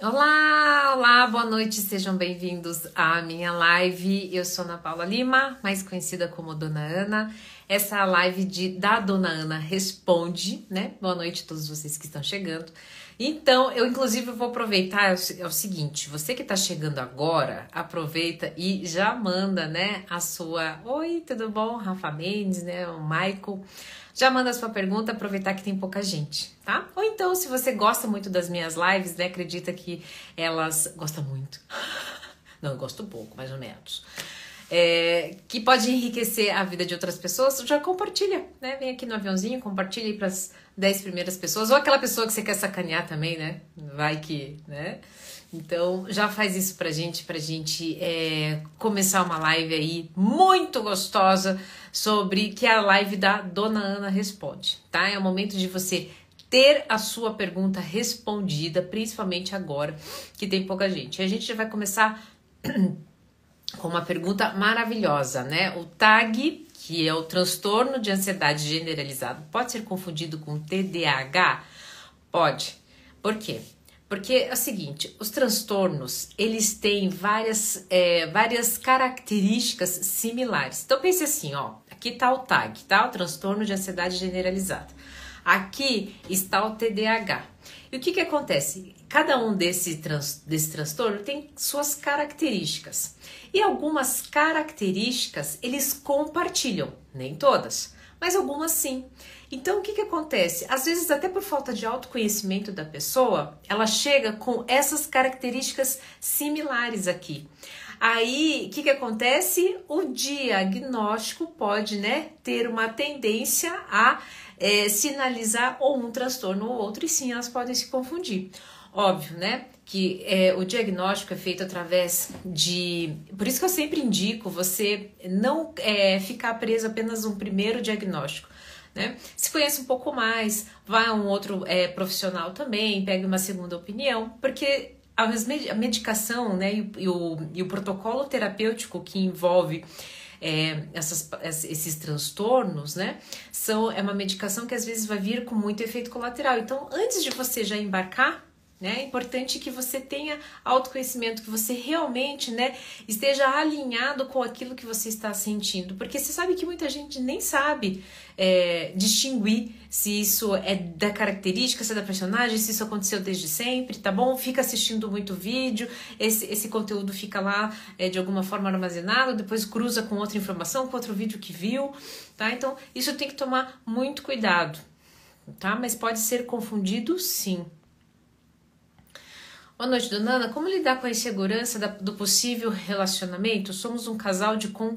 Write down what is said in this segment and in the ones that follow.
Olá, olá, boa noite, sejam bem-vindos à minha live. Eu sou Ana Paula Lima, mais conhecida como Dona Ana. Essa é a live de, da Dona Ana Responde, né? Boa noite a todos vocês que estão chegando. Então, eu inclusive vou aproveitar, é o, é o seguinte, você que está chegando agora, aproveita e já manda, né, a sua... Oi, tudo bom? Rafa Mendes, né, o Michael... Já manda sua pergunta, aproveitar que tem pouca gente, tá? Ou então, se você gosta muito das minhas lives, né? Acredita que elas. Gosta muito. Não, eu gosto pouco, mais ou menos. É, que pode enriquecer a vida de outras pessoas, já compartilha, né? Vem aqui no aviãozinho, compartilha aí para as 10 primeiras pessoas, ou aquela pessoa que você quer sacanear também, né? Vai que, né? Então, já faz isso pra gente, pra gente é, começar uma live aí muito gostosa sobre que é a live da Dona Ana Responde, tá? É o momento de você ter a sua pergunta respondida, principalmente agora que tem pouca gente. A gente já vai começar com uma pergunta maravilhosa, né? O TAG, que é o transtorno de ansiedade generalizado, pode ser confundido com TDAH? Pode. Por quê? Porque é o seguinte, os transtornos, eles têm várias, é, várias características similares. Então pense assim, ó, aqui tá o TAG, tá? O transtorno de ansiedade generalizada. Aqui está o TDAH. E o que que acontece? Cada um desse, trans, desse transtorno tem suas características. E algumas características eles compartilham, nem todas, mas algumas sim. Então, o que, que acontece? Às vezes, até por falta de autoconhecimento da pessoa, ela chega com essas características similares aqui. Aí, o que, que acontece? O diagnóstico pode né, ter uma tendência a é, sinalizar ou um transtorno ou outro, e sim, elas podem se confundir. Óbvio, né? Que é, o diagnóstico é feito através de. Por isso que eu sempre indico você não é, ficar preso apenas um primeiro diagnóstico né? Se conhece um pouco mais, vá a um outro é, profissional também, pegue uma segunda opinião, porque a medicação né, e, o, e o protocolo terapêutico que envolve é, essas, esses transtornos, né? São, é uma medicação que às vezes vai vir com muito efeito colateral. Então, antes de você já embarcar né? É importante que você tenha autoconhecimento, que você realmente né, esteja alinhado com aquilo que você está sentindo, porque você sabe que muita gente nem sabe é, distinguir se isso é da característica, se é da personagem, se isso aconteceu desde sempre, tá bom? Fica assistindo muito vídeo, esse, esse conteúdo fica lá é, de alguma forma armazenado, depois cruza com outra informação, com outro vídeo que viu, tá? Então, isso tem que tomar muito cuidado, tá? Mas pode ser confundido sim. Boa noite, dona Ana. Como lidar com a insegurança do possível relacionamento? Somos um casal de, con,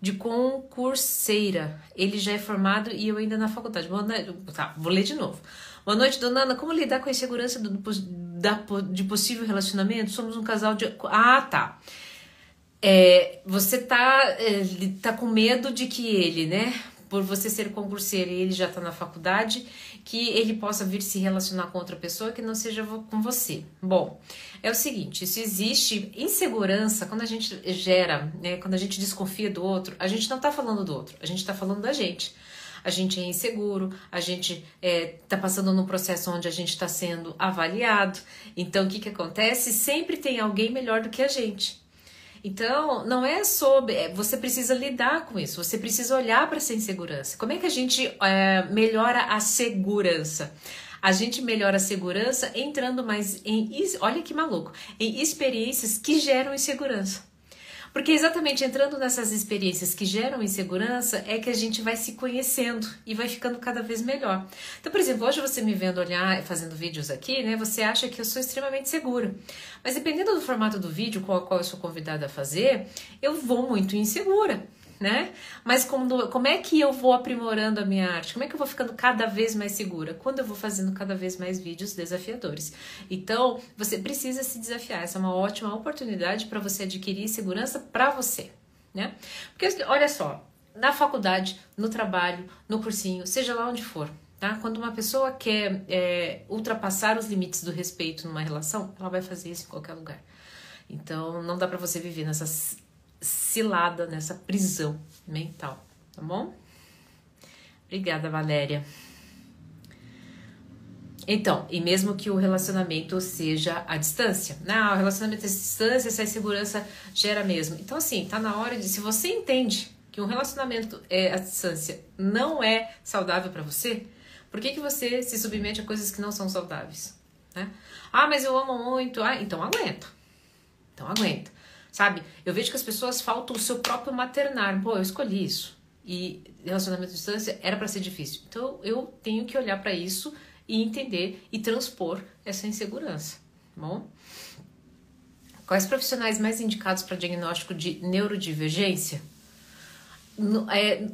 de concurseira. Ele já é formado e eu ainda na faculdade. Boa noite, tá, vou ler de novo. Boa noite, dona Ana. Como lidar com a insegurança do, da, de possível relacionamento? Somos um casal de. Ah, tá. É, você tá, é, tá com medo de que ele, né? Por você ser concurseira e ele já tá na faculdade que ele possa vir se relacionar com outra pessoa que não seja com você. Bom, é o seguinte: se existe insegurança, quando a gente gera, né, quando a gente desconfia do outro, a gente não está falando do outro, a gente está falando da gente. A gente é inseguro, a gente está é, tá passando num processo onde a gente está sendo avaliado. Então, o que, que acontece? Sempre tem alguém melhor do que a gente. Então, não é sobre. É, você precisa lidar com isso, você precisa olhar para essa insegurança. Como é que a gente é, melhora a segurança? A gente melhora a segurança entrando mais em. Olha que maluco! Em experiências que geram insegurança. Porque exatamente entrando nessas experiências que geram insegurança é que a gente vai se conhecendo e vai ficando cada vez melhor. Então, por exemplo, hoje você me vendo olhar, fazendo vídeos aqui, né? Você acha que eu sou extremamente segura. Mas dependendo do formato do vídeo com o qual eu sou convidada a fazer, eu vou muito insegura né? Mas como, como é que eu vou aprimorando a minha arte? Como é que eu vou ficando cada vez mais segura? Quando eu vou fazendo cada vez mais vídeos desafiadores. Então, você precisa se desafiar. Essa é uma ótima oportunidade para você adquirir segurança para você, né? Porque olha só, na faculdade, no trabalho, no cursinho, seja lá onde for, tá? Quando uma pessoa quer é, ultrapassar os limites do respeito numa relação, ela vai fazer isso em qualquer lugar. Então, não dá para você viver nessas cilada nessa prisão mental, tá bom? Obrigada, Valéria. Então, e mesmo que o relacionamento seja à distância, né? O relacionamento à distância, essa insegurança gera mesmo. Então, assim, tá na hora de, se você entende que um relacionamento é, à distância não é saudável para você, por que, que você se submete a coisas que não são saudáveis? Né? Ah, mas eu amo muito. Ah, então aguenta. Então aguenta. Sabe? Eu vejo que as pessoas faltam o seu próprio maternar. Pô, eu escolhi isso. E relacionamento à distância era para ser difícil. Então eu tenho que olhar para isso e entender e transpor essa insegurança. Tá bom? Quais profissionais mais indicados para diagnóstico de neurodivergência? É,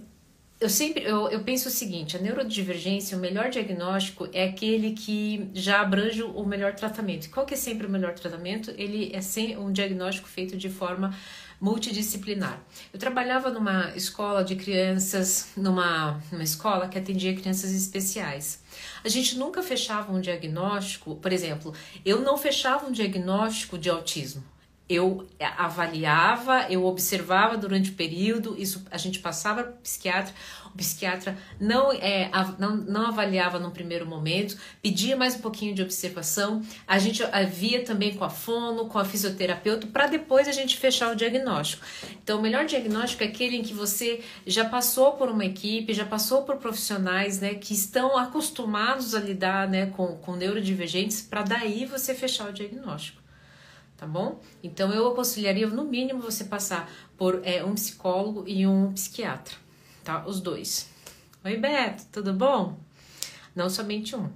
eu sempre eu, eu penso o seguinte: a neurodivergência, o melhor diagnóstico é aquele que já abrange o melhor tratamento. Qual que é sempre o melhor tratamento? Ele é sem um diagnóstico feito de forma multidisciplinar. Eu trabalhava numa escola de crianças, numa, numa escola que atendia crianças especiais. A gente nunca fechava um diagnóstico, por exemplo, eu não fechava um diagnóstico de autismo eu avaliava, eu observava durante o período, isso a gente passava para o psiquiatra, o psiquiatra não, é, não, não avaliava no primeiro momento, pedia mais um pouquinho de observação, a gente via também com a fono, com a fisioterapeuta, para depois a gente fechar o diagnóstico. Então, o melhor diagnóstico é aquele em que você já passou por uma equipe, já passou por profissionais né, que estão acostumados a lidar né, com, com neurodivergentes, para daí você fechar o diagnóstico tá bom? Então eu aconselharia no mínimo você passar por é, um psicólogo e um psiquiatra, tá? Os dois. Oi Beto, tudo bom? Não somente um,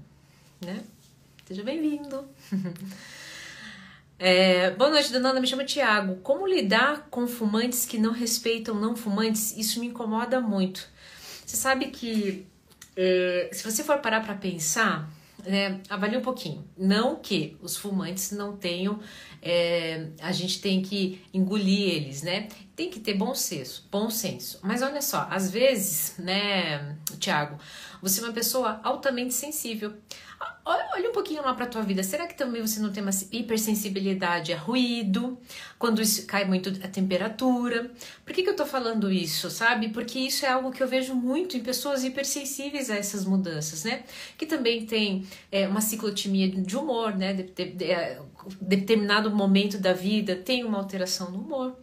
né? Seja bem-vindo. é, boa noite, dona me chama Tiago. Como lidar com fumantes que não respeitam não fumantes? Isso me incomoda muito. Você sabe que é, se você for parar para pensar, né, avalie um pouquinho. Não que os fumantes não tenham, é, a gente tem que engolir eles, né? Tem que ter bom senso, bom senso. Mas olha só, às vezes, né, Tiago, você é uma pessoa altamente sensível. Olha um pouquinho lá para tua vida. Será que também você não tem uma hipersensibilidade a ruído? Quando isso cai muito a temperatura? Por que, que eu tô falando isso, sabe? Porque isso é algo que eu vejo muito em pessoas hipersensíveis a essas mudanças, né? Que também tem é, uma ciclotimia de humor, né? De, de, de, é, determinado momento da vida tem uma alteração no humor,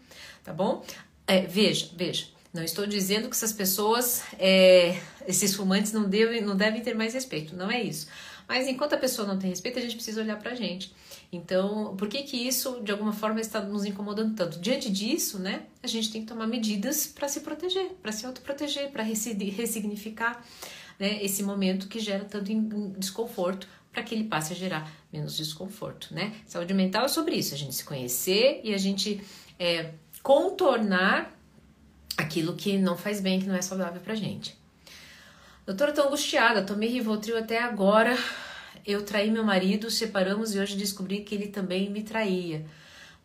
tá bom? É, veja, veja. Não estou dizendo que essas pessoas, é, esses fumantes não devem, não devem ter mais respeito, não é isso. Mas enquanto a pessoa não tem respeito, a gente precisa olhar pra gente. Então, por que que isso, de alguma forma, está nos incomodando tanto? Diante disso, né, a gente tem que tomar medidas para se proteger, para se autoproteger, para ressignificar né, esse momento que gera tanto desconforto para que ele passe a gerar menos desconforto, né? Saúde mental é sobre isso, a gente se conhecer e a gente é, contornar aquilo que não faz bem, que não é saudável pra gente. Doutora, tô angustiada, tomei Rivotril até agora. Eu traí meu marido, separamos e hoje descobri que ele também me traía.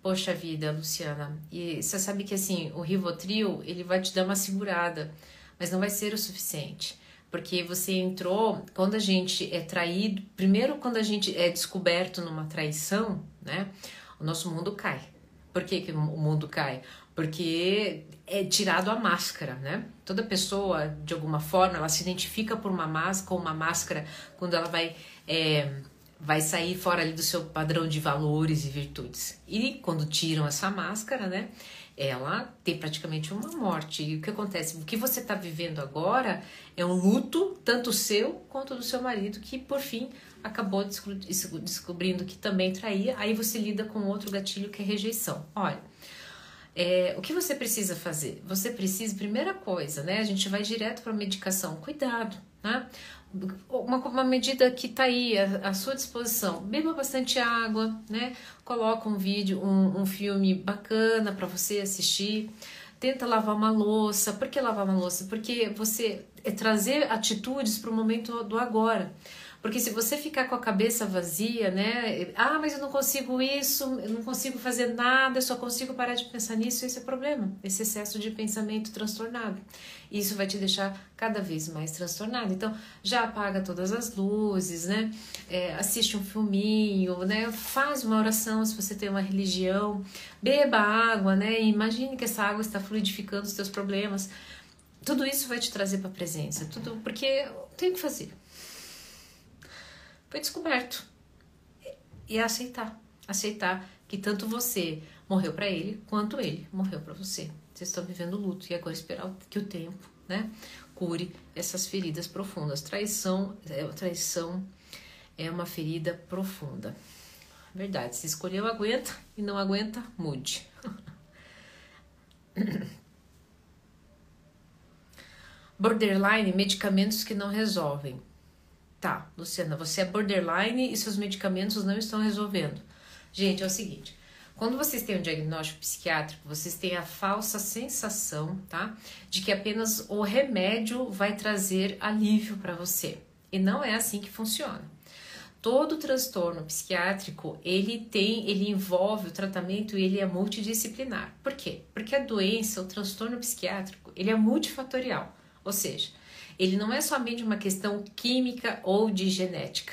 Poxa vida, Luciana. E você sabe que assim, o Rivotril, ele vai te dar uma segurada, mas não vai ser o suficiente. Porque você entrou, quando a gente é traído, primeiro quando a gente é descoberto numa traição, né? O nosso mundo cai. Por que, que o mundo cai? Porque é tirado a máscara, né? Toda pessoa, de alguma forma, ela se identifica por uma máscara, com uma máscara quando ela vai é, vai sair fora ali do seu padrão de valores e virtudes. E quando tiram essa máscara, né? Ela tem praticamente uma morte. E o que acontece? O que você está vivendo agora é um luto, tanto seu quanto do seu marido, que por fim acabou descobrindo que também traía. Aí você lida com outro gatilho que é rejeição. Olha é, o que você precisa fazer? Você precisa, primeira coisa, né? A gente vai direto para medicação. Cuidado, né? Uma, uma medida que está aí à, à, sua disposição. Beba bastante água, né? Coloca um vídeo, um, um filme bacana para você assistir. Tenta lavar uma louça. Por que lavar uma louça? Porque você é trazer atitudes para o momento do agora. Porque se você ficar com a cabeça vazia, né? Ah, mas eu não consigo isso, eu não consigo fazer nada, eu só consigo parar de pensar nisso, esse é o problema. Esse excesso de pensamento transtornado. Isso vai te deixar cada vez mais transtornado. Então, já apaga todas as luzes, né? É, assiste um filminho, né? Faz uma oração se você tem uma religião. Beba água, né? E imagine que essa água está fluidificando os teus problemas. Tudo isso vai te trazer para a presença, tudo porque tem que fazer foi descoberto. E é aceitar. Aceitar que tanto você morreu para ele, quanto ele morreu para você. Vocês estão vivendo luto e agora esperar que o tempo, né, cure essas feridas profundas. Traição, é, traição é uma ferida profunda. Verdade, se escolheu, aguenta e não aguenta, mude. Borderline, medicamentos que não resolvem. Tá, Luciana, você é borderline e seus medicamentos não estão resolvendo. Gente, é o seguinte: quando vocês têm um diagnóstico psiquiátrico, vocês têm a falsa sensação, tá? De que apenas o remédio vai trazer alívio para você. E não é assim que funciona. Todo transtorno psiquiátrico, ele tem, ele envolve o tratamento e ele é multidisciplinar. Por quê? Porque a doença, o transtorno psiquiátrico, ele é multifatorial. Ou seja, ele não é somente uma questão química ou de genética,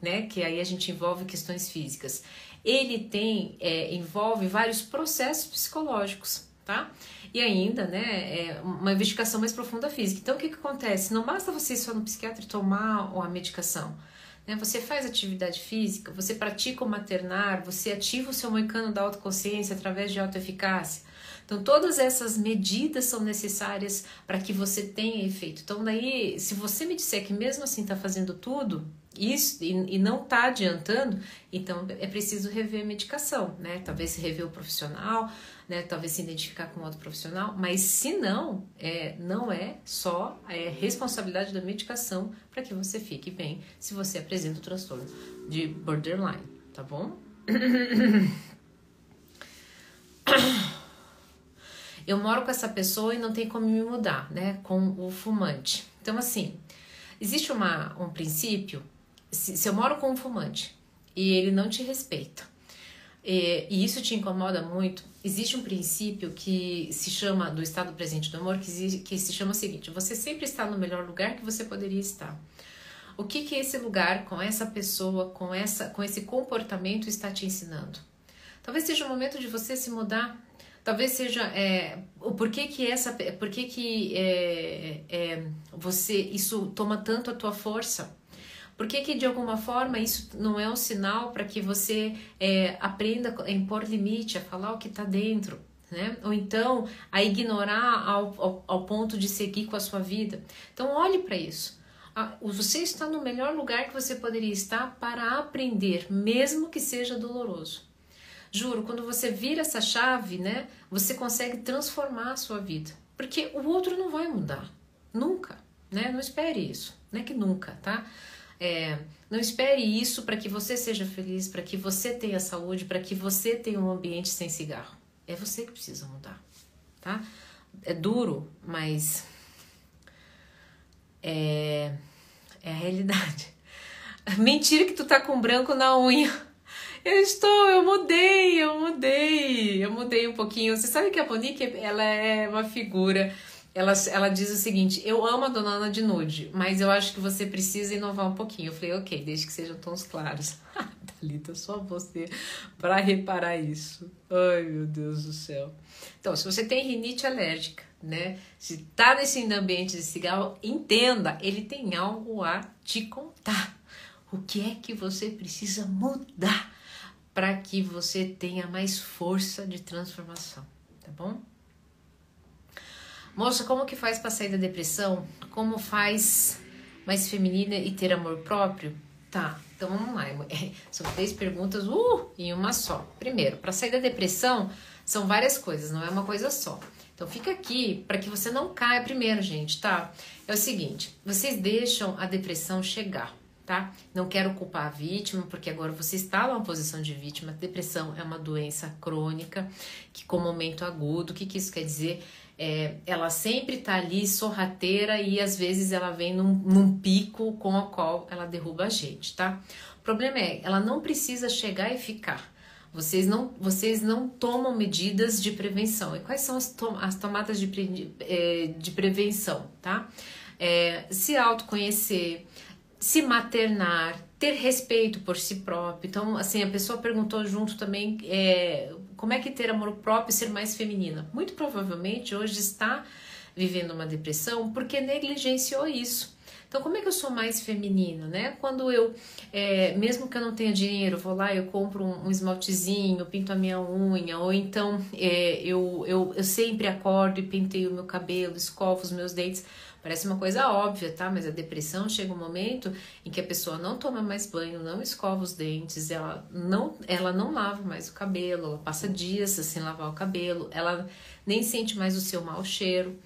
né? Que aí a gente envolve questões físicas. Ele tem, é, envolve vários processos psicológicos, tá? E ainda, né, é uma investigação mais profunda física. Então, o que, que acontece? Não basta você ir só no psiquiatra e tomar a medicação. Né? Você faz atividade física, você pratica o maternar, você ativa o seu moicano da autoconsciência através de autoeficácia. Então, todas essas medidas são necessárias para que você tenha efeito. Então, daí, se você me disser que mesmo assim está fazendo tudo, isso e, e não está adiantando, então é preciso rever a medicação, né? Talvez rever o profissional, né? Talvez se identificar com outro profissional, mas se não, é, não é só é responsabilidade da medicação para que você fique bem se você apresenta o transtorno de borderline, tá bom? eu moro com essa pessoa e não tem como me mudar, né? Com o fumante. Então, assim, existe uma, um princípio: se, se eu moro com um fumante e ele não te respeita, e, e, isso te incomoda muito, existe um princípio que se chama, do estado presente do amor, que, que se chama o seguinte: você sempre está no melhor lugar que você poderia estar. O que que esse lugar, com essa pessoa, com, essa, com esse comportamento está te ensinando? Talvez seja o momento de você se mudar Talvez seja é, o porquê que essa, porquê que é, é, você isso toma tanto a tua força? Por que, que de alguma forma isso não é um sinal para que você é, aprenda a impor limite, a falar o que está dentro? Né? Ou então a ignorar ao, ao, ao, ponto de seguir com a sua vida. Então olhe para isso. Você está no melhor lugar que você poderia estar para aprender, mesmo que seja doloroso. Juro, quando você vira essa chave, né, você consegue transformar a sua vida. Porque o outro não vai mudar. Nunca, né? Não espere isso. Não é que nunca, tá? É, não espere isso para que você seja feliz, para que você tenha saúde, para que você tenha um ambiente sem cigarro. É você que precisa mudar, tá? É duro, mas é, é a realidade. Mentira que tu tá com branco na unha. Eu estou, eu mudei, eu mudei, eu mudei um pouquinho. Você sabe que a Monique, ela é uma figura. Ela, ela diz o seguinte: Eu amo a Dona Ana de nude, mas eu acho que você precisa inovar um pouquinho. Eu falei, ok, desde que sejam tons claros. Thalita, só você para reparar isso. Ai, meu Deus do céu. Então, se você tem rinite alérgica, né? Se tá nesse ambiente de cigarro, entenda, ele tem algo a te contar. O que é que você precisa mudar? Para que você tenha mais força de transformação, tá bom? Moça, como que faz para sair da depressão? Como faz mais feminina e ter amor próprio? Tá, então vamos lá. São três perguntas uh, em uma só. Primeiro, para sair da depressão, são várias coisas, não é uma coisa só. Então fica aqui para que você não caia primeiro, gente, tá? É o seguinte, vocês deixam a depressão chegar tá? Não quero culpar a vítima, porque agora você está numa posição de vítima. Depressão é uma doença crônica, que com momento agudo, o que, que isso quer dizer? É, ela sempre está ali sorrateira e às vezes ela vem num, num pico com o qual ela derruba a gente, tá? O problema é, ela não precisa chegar e ficar. Vocês não, vocês não tomam medidas de prevenção. E quais são as, tom as tomadas de, pre é, de prevenção, tá? É, se autoconhecer, se maternar, ter respeito por si próprio. Então, assim, a pessoa perguntou junto também é, como é que ter amor próprio e ser mais feminina. Muito provavelmente hoje está vivendo uma depressão porque negligenciou isso. Então, como é que eu sou mais feminina, né? Quando eu, é, mesmo que eu não tenha dinheiro, vou lá, eu compro um, um esmaltezinho, pinto a minha unha, ou então é, eu, eu, eu sempre acordo e penteio o meu cabelo, escovo os meus dentes. Parece uma coisa óbvia, tá? Mas a depressão chega um momento em que a pessoa não toma mais banho, não escova os dentes, ela não, ela não lava mais o cabelo, ela passa dias sem lavar o cabelo, ela nem sente mais o seu mau cheiro.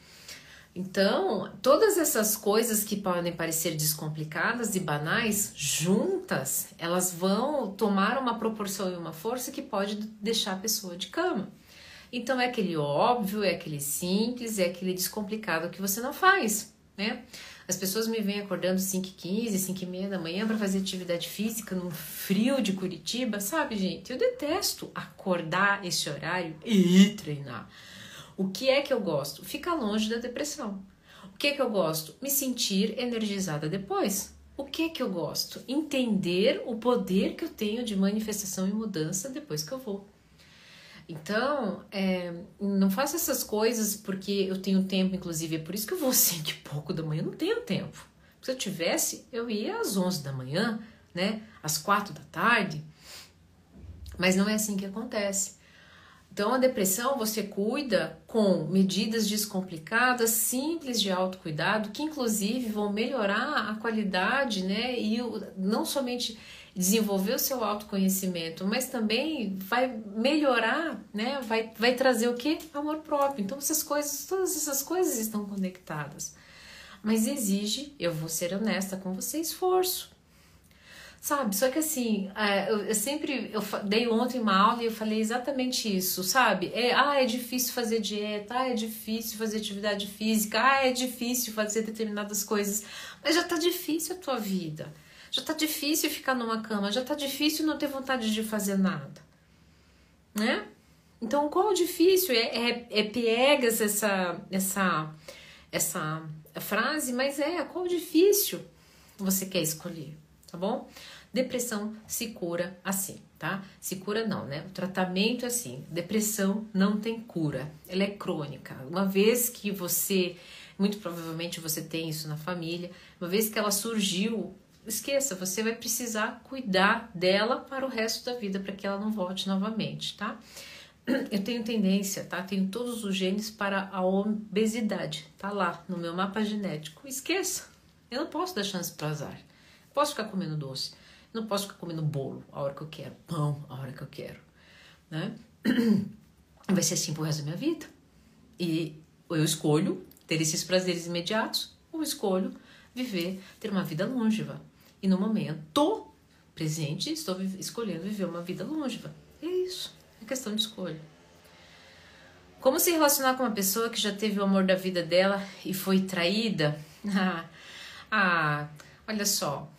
Então, todas essas coisas que podem parecer descomplicadas e banais, juntas, elas vão tomar uma proporção e uma força que pode deixar a pessoa de cama. Então, é aquele óbvio, é aquele simples, é aquele descomplicado que você não faz, né? As pessoas me vêm acordando 5h15, 5h30 da manhã para fazer atividade física no frio de Curitiba, sabe, gente? Eu detesto acordar esse horário e treinar. O que é que eu gosto? Ficar longe da depressão. O que é que eu gosto? Me sentir energizada depois. O que é que eu gosto? Entender o poder que eu tenho de manifestação e mudança depois que eu vou. Então, é, não faça essas coisas porque eu tenho tempo, inclusive, é por isso que eu vou cinco e pouco da manhã, eu não tenho tempo. Se eu tivesse, eu ia às 11 da manhã, né, às quatro da tarde, mas não é assim que acontece. Então, a depressão você cuida com medidas descomplicadas, simples de autocuidado, que inclusive vão melhorar a qualidade, né? E não somente desenvolver o seu autoconhecimento, mas também vai melhorar, né? Vai, vai trazer o que? Amor próprio. Então, essas coisas, todas essas coisas estão conectadas. Mas exige, eu vou ser honesta com você, esforço. Sabe? Só que assim, é, eu, sempre eu dei ontem uma aula e eu falei exatamente isso, sabe? É, ah, é difícil fazer dieta, ah, é difícil fazer atividade física, ah, é difícil fazer determinadas coisas, mas já tá difícil a tua vida. Já tá difícil ficar numa cama, já tá difícil não ter vontade de fazer nada. Né? Então, qual o difícil? É, é, é piegas essa, essa, essa frase, mas é qual o difícil você quer escolher? tá bom? Depressão se cura assim, tá? Se cura não, né? O tratamento é assim. Depressão não tem cura, ela é crônica. Uma vez que você, muito provavelmente você tem isso na família, uma vez que ela surgiu, esqueça, você vai precisar cuidar dela para o resto da vida para que ela não volte novamente, tá? Eu tenho tendência, tá? Tenho todos os genes para a obesidade, tá lá no meu mapa genético. Esqueça, eu não posso dar chance para azar posso ficar comendo doce, não posso ficar comendo bolo a hora que eu quero, pão a hora que eu quero, né? Vai ser assim pro resto da minha vida. E eu escolho ter esses prazeres imediatos ou escolho viver, ter uma vida longeva. E no momento presente, estou escolhendo viver uma vida longeva. É isso, é questão de escolha. Como se relacionar com uma pessoa que já teve o amor da vida dela e foi traída? Ah, ah olha só,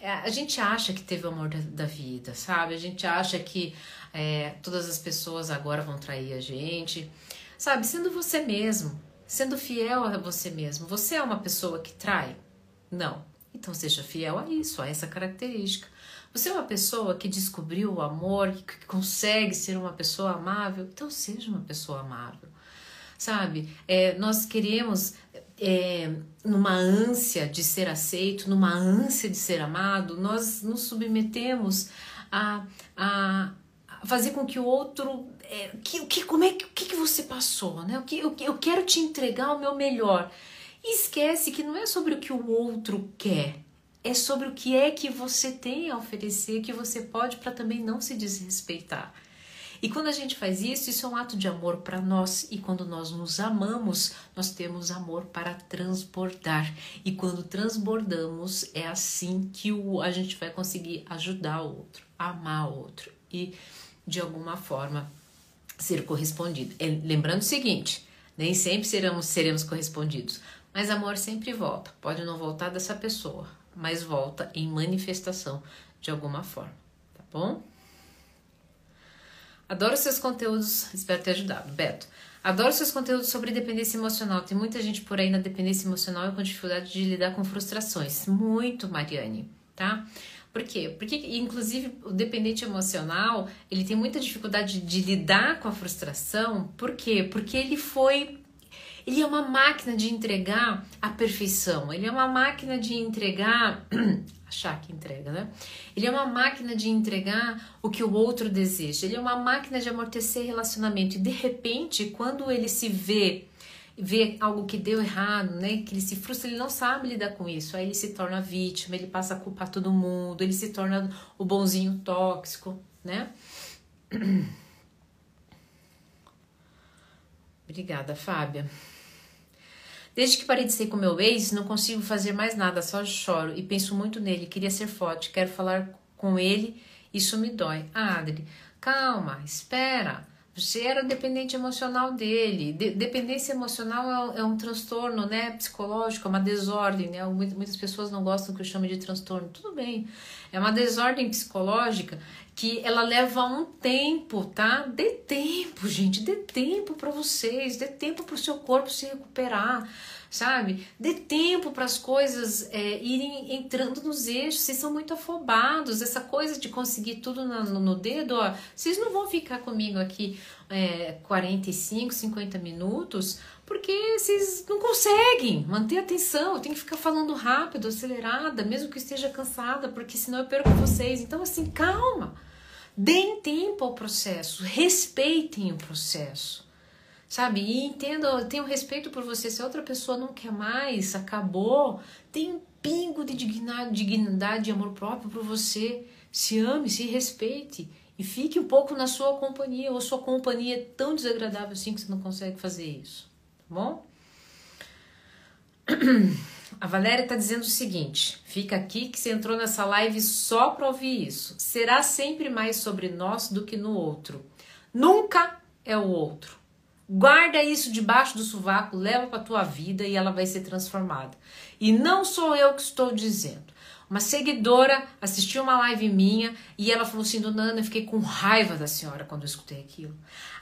é, a gente acha que teve o amor da, da vida, sabe? A gente acha que é, todas as pessoas agora vão trair a gente, sabe? Sendo você mesmo, sendo fiel a você mesmo. Você é uma pessoa que trai? Não. Então seja fiel a isso, a essa característica. Você é uma pessoa que descobriu o amor, que consegue ser uma pessoa amável? Então seja uma pessoa amável, sabe? É, nós queremos é, numa ânsia de ser aceito, numa ânsia de ser amado, nós nos submetemos a, a, fazer com que o outro. É, que, que, como é que, que, que você passou? Né? O que, eu, eu quero te entregar o meu melhor. E esquece que não é sobre o que o outro quer, é sobre o que é que você tem a oferecer, que você pode para também não se desrespeitar. E quando a gente faz isso, isso é um ato de amor para nós. E quando nós nos amamos, nós temos amor para transbordar. E quando transbordamos, é assim que o, a gente vai conseguir ajudar o outro, amar o outro e, de alguma forma, ser correspondido. É, lembrando o seguinte: nem sempre seremos, seremos correspondidos, mas amor sempre volta. Pode não voltar dessa pessoa, mas volta em manifestação de alguma forma, tá bom? Adoro seus conteúdos, espero ter ajudado. Beto, adoro seus conteúdos sobre dependência emocional. Tem muita gente por aí na dependência emocional e com dificuldade de lidar com frustrações. Muito, Mariane, tá? Por quê? Porque, inclusive, o dependente emocional, ele tem muita dificuldade de lidar com a frustração. Por quê? Porque ele foi Ele é uma máquina de entregar a perfeição. Ele é uma máquina de entregar achar que entrega, né? Ele é uma máquina de entregar o que o outro deseja. Ele é uma máquina de amortecer relacionamento. E de repente, quando ele se vê vê algo que deu errado, né? Que ele se frustra, ele não sabe lidar com isso. Aí ele se torna vítima, ele passa a culpar todo mundo, ele se torna o bonzinho tóxico, né? Obrigada, Fábia. Desde que parei de ser com meu ex, não consigo fazer mais nada, só choro e penso muito nele. Queria ser forte, quero falar com ele, isso me dói. Ah, Adri, calma, espera. Você era dependente emocional dele. De dependência emocional é, é, um transtorno né, psicológico, é uma desordem. Né? Muitas pessoas não gostam que eu chame de transtorno. Tudo bem. É uma desordem psicológica que ela leva um tempo, tá? Dê tempo, gente, dê tempo para vocês, dê tempo para o seu corpo se recuperar, sabe? Dê tempo para as coisas é, irem entrando nos eixos. Vocês são muito afobados, essa coisa de conseguir tudo no, no dedo, ó. Vocês não vão ficar comigo aqui é, 45, 50 minutos, porque vocês não conseguem manter a atenção. Eu tenho que ficar falando rápido, acelerada, mesmo que esteja cansada, porque senão eu perco vocês. Então, assim, calma. Deem tempo ao processo, respeitem o processo, sabe? E entendam, tenham respeito por você. Se a outra pessoa não quer mais, acabou, tem um pingo de dignidade, dignidade e amor próprio por você. Se ame, se respeite e fique um pouco na sua companhia, ou sua companhia é tão desagradável assim que você não consegue fazer isso, tá bom? A Valéria está dizendo o seguinte: fica aqui que você entrou nessa live só para ouvir isso. Será sempre mais sobre nós do que no outro. Nunca é o outro. Guarda isso debaixo do sovaco, leva para tua vida e ela vai ser transformada. E não sou eu que estou dizendo. Uma seguidora assistiu uma live minha e ela falou assim: Dona Ana, eu fiquei com raiva da senhora quando eu escutei aquilo.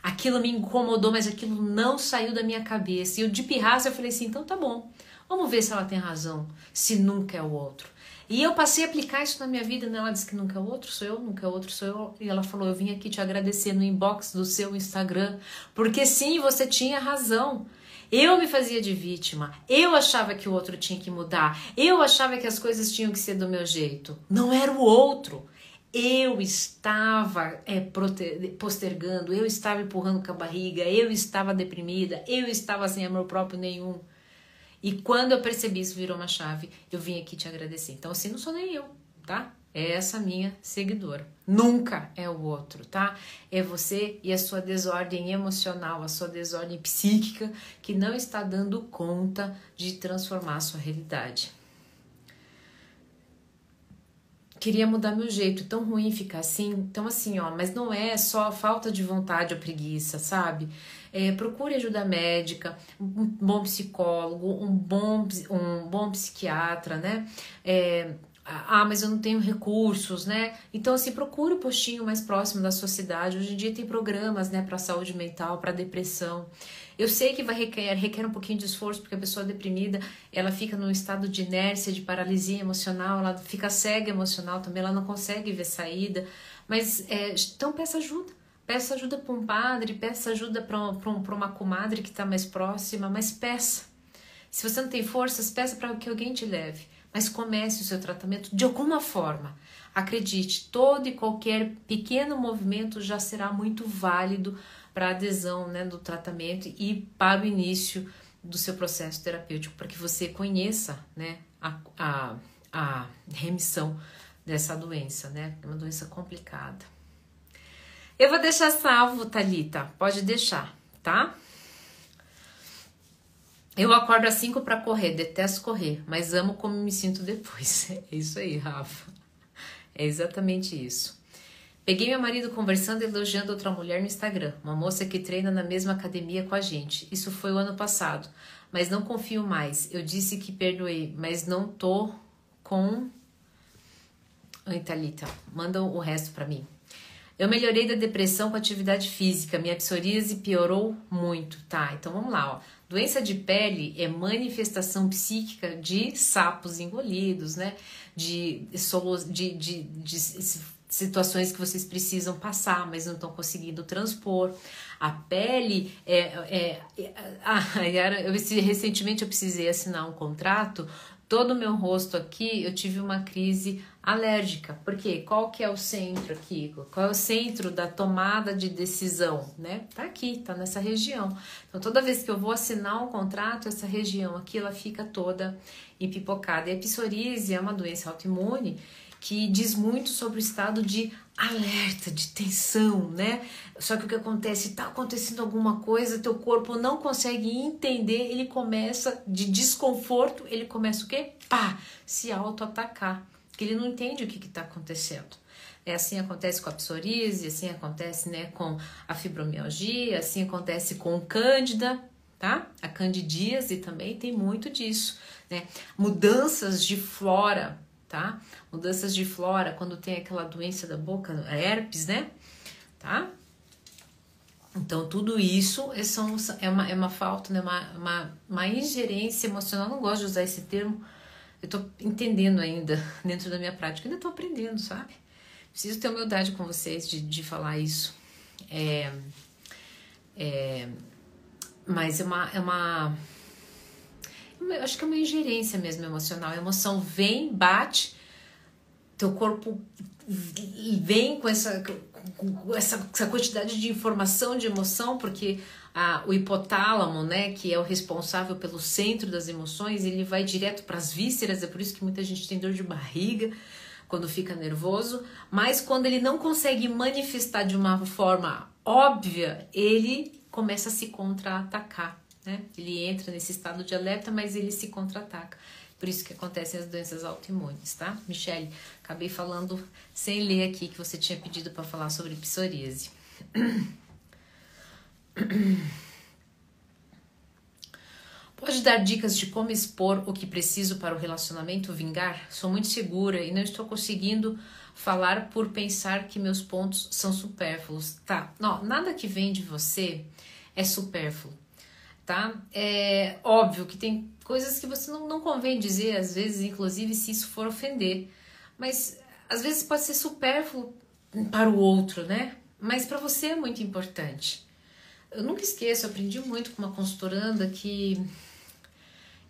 Aquilo me incomodou, mas aquilo não saiu da minha cabeça. E eu de pirraça eu falei assim: então tá bom. Vamos ver se ela tem razão, se nunca é o outro. E eu passei a aplicar isso na minha vida, né? Ela disse que nunca é outro, sou eu, nunca é outro, sou eu. E ela falou: Eu vim aqui te agradecer no inbox do seu Instagram, porque sim, você tinha razão. Eu me fazia de vítima. Eu achava que o outro tinha que mudar. Eu achava que as coisas tinham que ser do meu jeito. Não era o outro. Eu estava é, postergando, eu estava empurrando com a barriga, eu estava deprimida, eu estava sem amor próprio nenhum. E quando eu percebi isso virou uma chave, eu vim aqui te agradecer. Então, assim, não sou nem eu, tá? É essa minha seguidora. Nunca é o outro, tá? É você e a sua desordem emocional, a sua desordem psíquica que não está dando conta de transformar a sua realidade. Queria mudar meu jeito, tão ruim ficar assim. Então, assim, ó, mas não é só falta de vontade ou preguiça, sabe? É, procure ajuda médica, um bom psicólogo, um bom, um bom psiquiatra, né? É, ah, mas eu não tenho recursos, né? Então, assim, procure o postinho mais próximo da sua cidade. Hoje em dia tem programas, né, para saúde mental, para depressão. Eu sei que vai requer, requer um pouquinho de esforço, porque a pessoa deprimida, ela fica num estado de inércia, de paralisia emocional, ela fica cega emocional também, ela não consegue ver saída. Mas, é, então, peça ajuda. Peça ajuda para um padre, peça ajuda para um, uma comadre que está mais próxima, mas peça. Se você não tem forças, peça para que alguém te leve. Mas comece o seu tratamento de alguma forma. Acredite, todo e qualquer pequeno movimento já será muito válido para a adesão né, do tratamento e para o início do seu processo terapêutico, para que você conheça né, a, a, a remissão dessa doença, né? É uma doença complicada. Eu vou deixar salvo, Talita. Pode deixar, tá? Eu acordo às 5 para correr, detesto correr, mas amo como me sinto depois. É isso aí, Rafa. É exatamente isso. Peguei meu marido conversando e elogiando outra mulher no Instagram, uma moça que treina na mesma academia com a gente. Isso foi o ano passado, mas não confio mais. Eu disse que perdoei, mas não tô com. Oi, Thalita, manda o resto para mim. Eu melhorei da depressão com atividade física, minha psoríase piorou muito, tá? Então vamos lá, ó. Doença de pele é manifestação psíquica de sapos engolidos, né? De, de, de, de situações que vocês precisam passar, mas não estão conseguindo transpor. A pele é. é, é ah, eu, recentemente eu precisei assinar um contrato. Todo o meu rosto aqui eu tive uma crise alérgica. Porque qual que é o centro aqui? Qual é o centro da tomada de decisão, né? Tá aqui, tá nessa região. Então toda vez que eu vou assinar um contrato, essa região aqui ela fica toda empipocada. E a psoríase é uma doença autoimune que diz muito sobre o estado de alerta, de tensão, né? Só que o que acontece, está acontecendo alguma coisa, teu corpo não consegue entender, ele começa de desconforto, ele começa o quê? Pá, se auto-atacar, que ele não entende o que está acontecendo. É assim acontece com a psoríase, assim acontece, né, com a fibromialgia, assim acontece com cândida, tá? A candidíase também tem muito disso, né? Mudanças de flora, tá? Mudanças de flora, quando tem aquela doença da boca, herpes, né? Tá? Então, tudo isso é, é, uma, é uma falta, né? uma, uma, uma ingerência emocional. não gosto de usar esse termo, eu tô entendendo ainda dentro da minha prática, ainda tô aprendendo, sabe? Preciso ter humildade com vocês de, de falar isso. É, é, mas é uma, é uma acho que é uma ingerência mesmo emocional. A emoção vem, bate, teu corpo vem com essa, com essa, essa quantidade de informação, de emoção, porque a, o hipotálamo, né, que é o responsável pelo centro das emoções, ele vai direto para as vísceras, é por isso que muita gente tem dor de barriga quando fica nervoso, mas quando ele não consegue manifestar de uma forma óbvia, ele começa a se contra-atacar né? Ele entra nesse estado de alerta, mas ele se contra-ataca. Por isso que acontecem as doenças autoimunes, tá? Michele, acabei falando sem ler aqui que você tinha pedido para falar sobre psoríase. Pode dar dicas de como expor o que preciso para o relacionamento vingar? Sou muito segura e não estou conseguindo falar por pensar que meus pontos são supérfluos. Tá, não, nada que vem de você é supérfluo tá? É óbvio que tem coisas que você não, não convém dizer, às vezes, inclusive se isso for ofender, mas às vezes pode ser supérfluo para o outro, né? Mas para você é muito importante. Eu nunca esqueço, eu aprendi muito com uma consultoranda que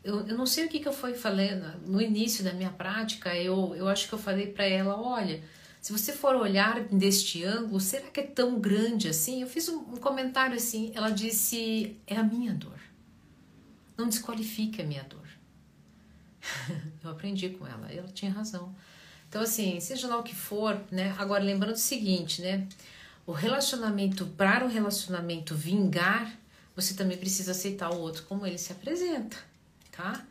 eu, eu não sei o que, que eu fui falando no início da minha prática, eu, eu acho que eu falei para ela: olha, se você for olhar deste ângulo, será que é tão grande assim? Eu fiz um, comentário assim. Ela disse: é a minha dor. Não desqualifique a minha dor. eu aprendi com ela. Ela tinha razão. Então, assim, seja lá o que for, né? Agora, lembrando o seguinte, né? O relacionamento, para o relacionamento vingar, você também precisa aceitar o outro como ele se apresenta, tá?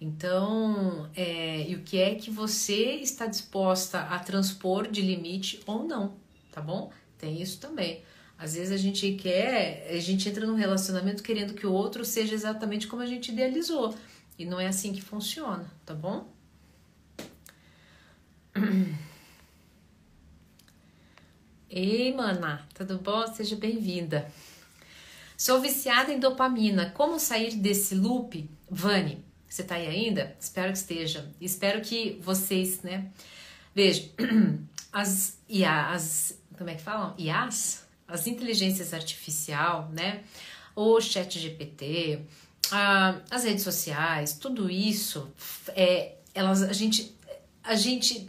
Então, é, e o que é que você está disposta a transpor de limite ou não, tá bom? Tem isso também. Às vezes a gente quer, a gente entra num relacionamento querendo que o outro seja exatamente como a gente idealizou. E não é assim que funciona, tá bom? Ei, mana, tudo bom? Seja bem-vinda. Sou viciada em dopamina. Como sair desse loop? Vani, você está aí ainda? Espero que esteja. Espero que vocês, né? Vejam, as IA, as. Como é que falam? IAs? As inteligências artificial, né? O chat GPT, a, as redes sociais, tudo isso é. Elas, a gente. A gente.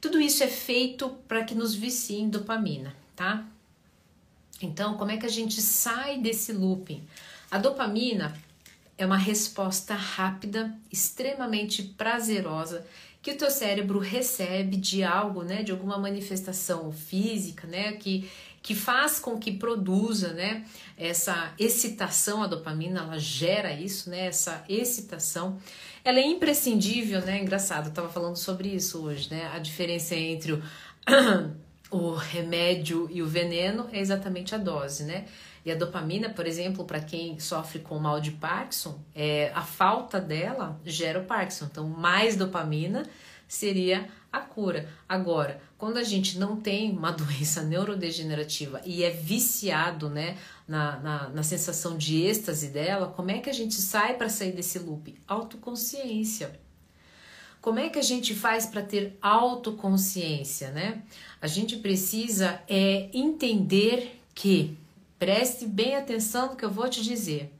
Tudo isso é feito para que nos vicie em dopamina, tá? Então, como é que a gente sai desse looping? A dopamina é uma resposta rápida, extremamente prazerosa que o teu cérebro recebe de algo, né, de alguma manifestação física, né, que que faz com que produza, né, essa excitação, a dopamina, ela gera isso, né, essa excitação. Ela é imprescindível, né, engraçado, eu tava falando sobre isso hoje, né, a diferença entre o, o remédio e o veneno é exatamente a dose, né, e a dopamina, por exemplo, para quem sofre com mal de Parkinson, é, a falta dela gera o Parkinson. Então, mais dopamina seria a cura. Agora, quando a gente não tem uma doença neurodegenerativa e é viciado né, na, na, na sensação de êxtase dela, como é que a gente sai para sair desse loop? Autoconsciência. Como é que a gente faz para ter autoconsciência, né? A gente precisa é entender que preste bem atenção no que eu vou te dizer.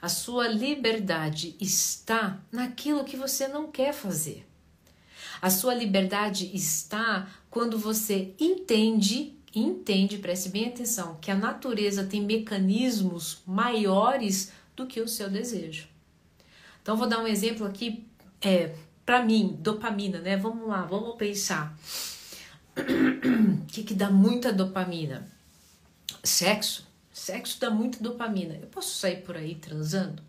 A sua liberdade está naquilo que você não quer fazer. A sua liberdade está quando você entende, entende, preste bem atenção, que a natureza tem mecanismos maiores do que o seu desejo. Então vou dar um exemplo aqui é, para mim, dopamina, né? Vamos lá, vamos pensar. O que, que dá muita dopamina? Sexo. Sexo dá muita dopamina. Eu posso sair por aí transando?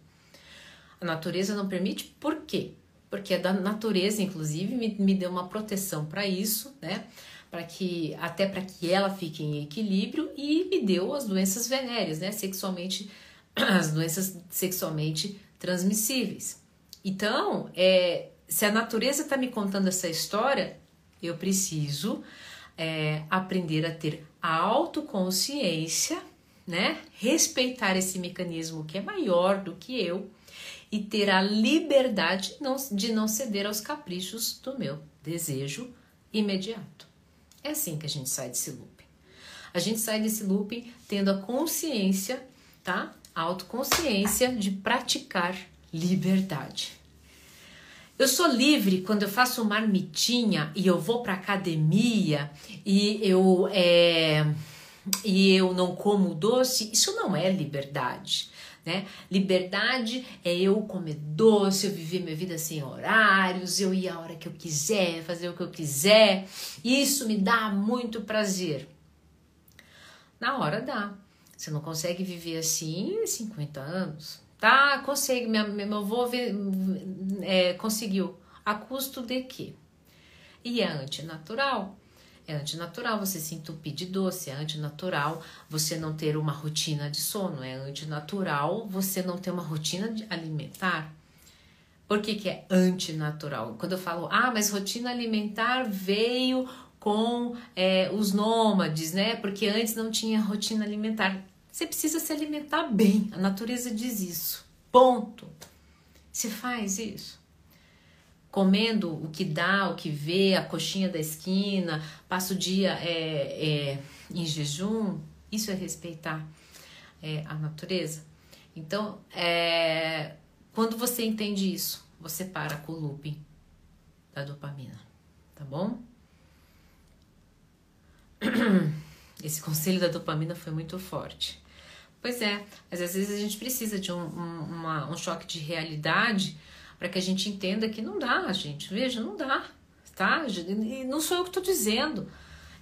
A natureza não permite, por quê? Porque a da natureza, inclusive, me, me deu uma proteção para isso, né? Para que até para que ela fique em equilíbrio e me deu as doenças venéreas, né? Sexualmente, as doenças sexualmente transmissíveis. Então, é, se a natureza está me contando essa história, eu preciso é, aprender a ter autoconsciência, né? Respeitar esse mecanismo que é maior do que eu e ter a liberdade de não ceder aos caprichos do meu desejo imediato. É assim que a gente sai desse looping. A gente sai desse looping tendo a consciência, tá? A autoconsciência de praticar liberdade. Eu sou livre quando eu faço marmitinha e eu vou para academia e eu é, e eu não como doce. Isso não é liberdade. Né? Liberdade é eu comer doce, eu viver minha vida sem horários, eu ir a hora que eu quiser, fazer o que eu quiser. Isso me dá muito prazer. Na hora dá. Você não consegue viver assim 50 anos. Tá, consegue, minha, meu avô é, conseguiu. A custo de quê? E é antinatural. É antinatural você se entupir de doce, é antinatural você não ter uma rotina de sono, é antinatural você não ter uma rotina alimentar. Por que, que é antinatural? Quando eu falo, ah, mas rotina alimentar veio com é, os nômades, né? Porque antes não tinha rotina alimentar. Você precisa se alimentar bem. A natureza diz isso. Ponto. Você faz isso. Comendo o que dá, o que vê, a coxinha da esquina, passa o dia é, é, em jejum. Isso é respeitar é, a natureza. Então, é, quando você entende isso, você para com o looping da dopamina, tá bom? Esse conselho da dopamina foi muito forte. Pois é, mas às vezes a gente precisa de um, um, uma, um choque de realidade para que a gente entenda que não dá, gente. Veja, não dá, tá? E não sou eu que estou dizendo.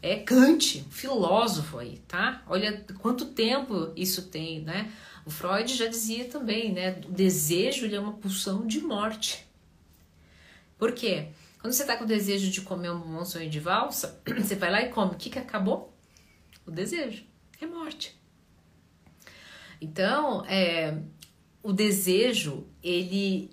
É Kant, filósofo aí, tá? Olha quanto tempo isso tem, né? O Freud já dizia também, né? O desejo ele é uma pulsão de morte. Por quê? Quando você está com o desejo de comer um bom sonho de valsa, você vai lá e come. O que, que acabou? O desejo. É morte. Então, é, o desejo, ele,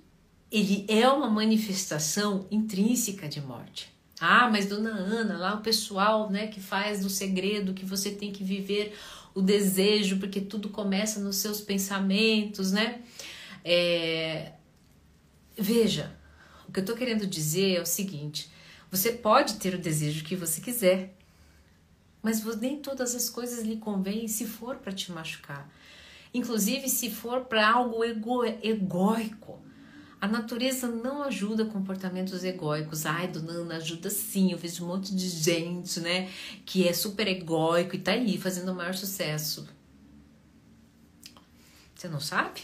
ele é uma manifestação intrínseca de morte. Ah, mas dona Ana, lá o pessoal né, que faz do segredo que você tem que viver o desejo, porque tudo começa nos seus pensamentos, né? É, veja, o que eu tô querendo dizer é o seguinte: você pode ter o desejo que você quiser, mas nem todas as coisas lhe convêm se for para te machucar inclusive se for para algo ego, egóico. A natureza não ajuda comportamentos egóicos. Ai, dona Ana, ajuda sim. Eu vejo um monte de gente, né, que é super egóico e tá aí fazendo o maior sucesso. Você não sabe?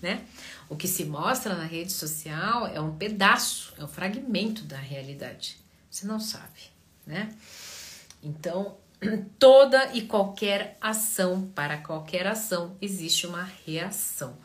Né? O que se mostra na rede social é um pedaço, é um fragmento da realidade. Você não sabe, né? Então, toda e qualquer ação, para qualquer ação existe uma reação,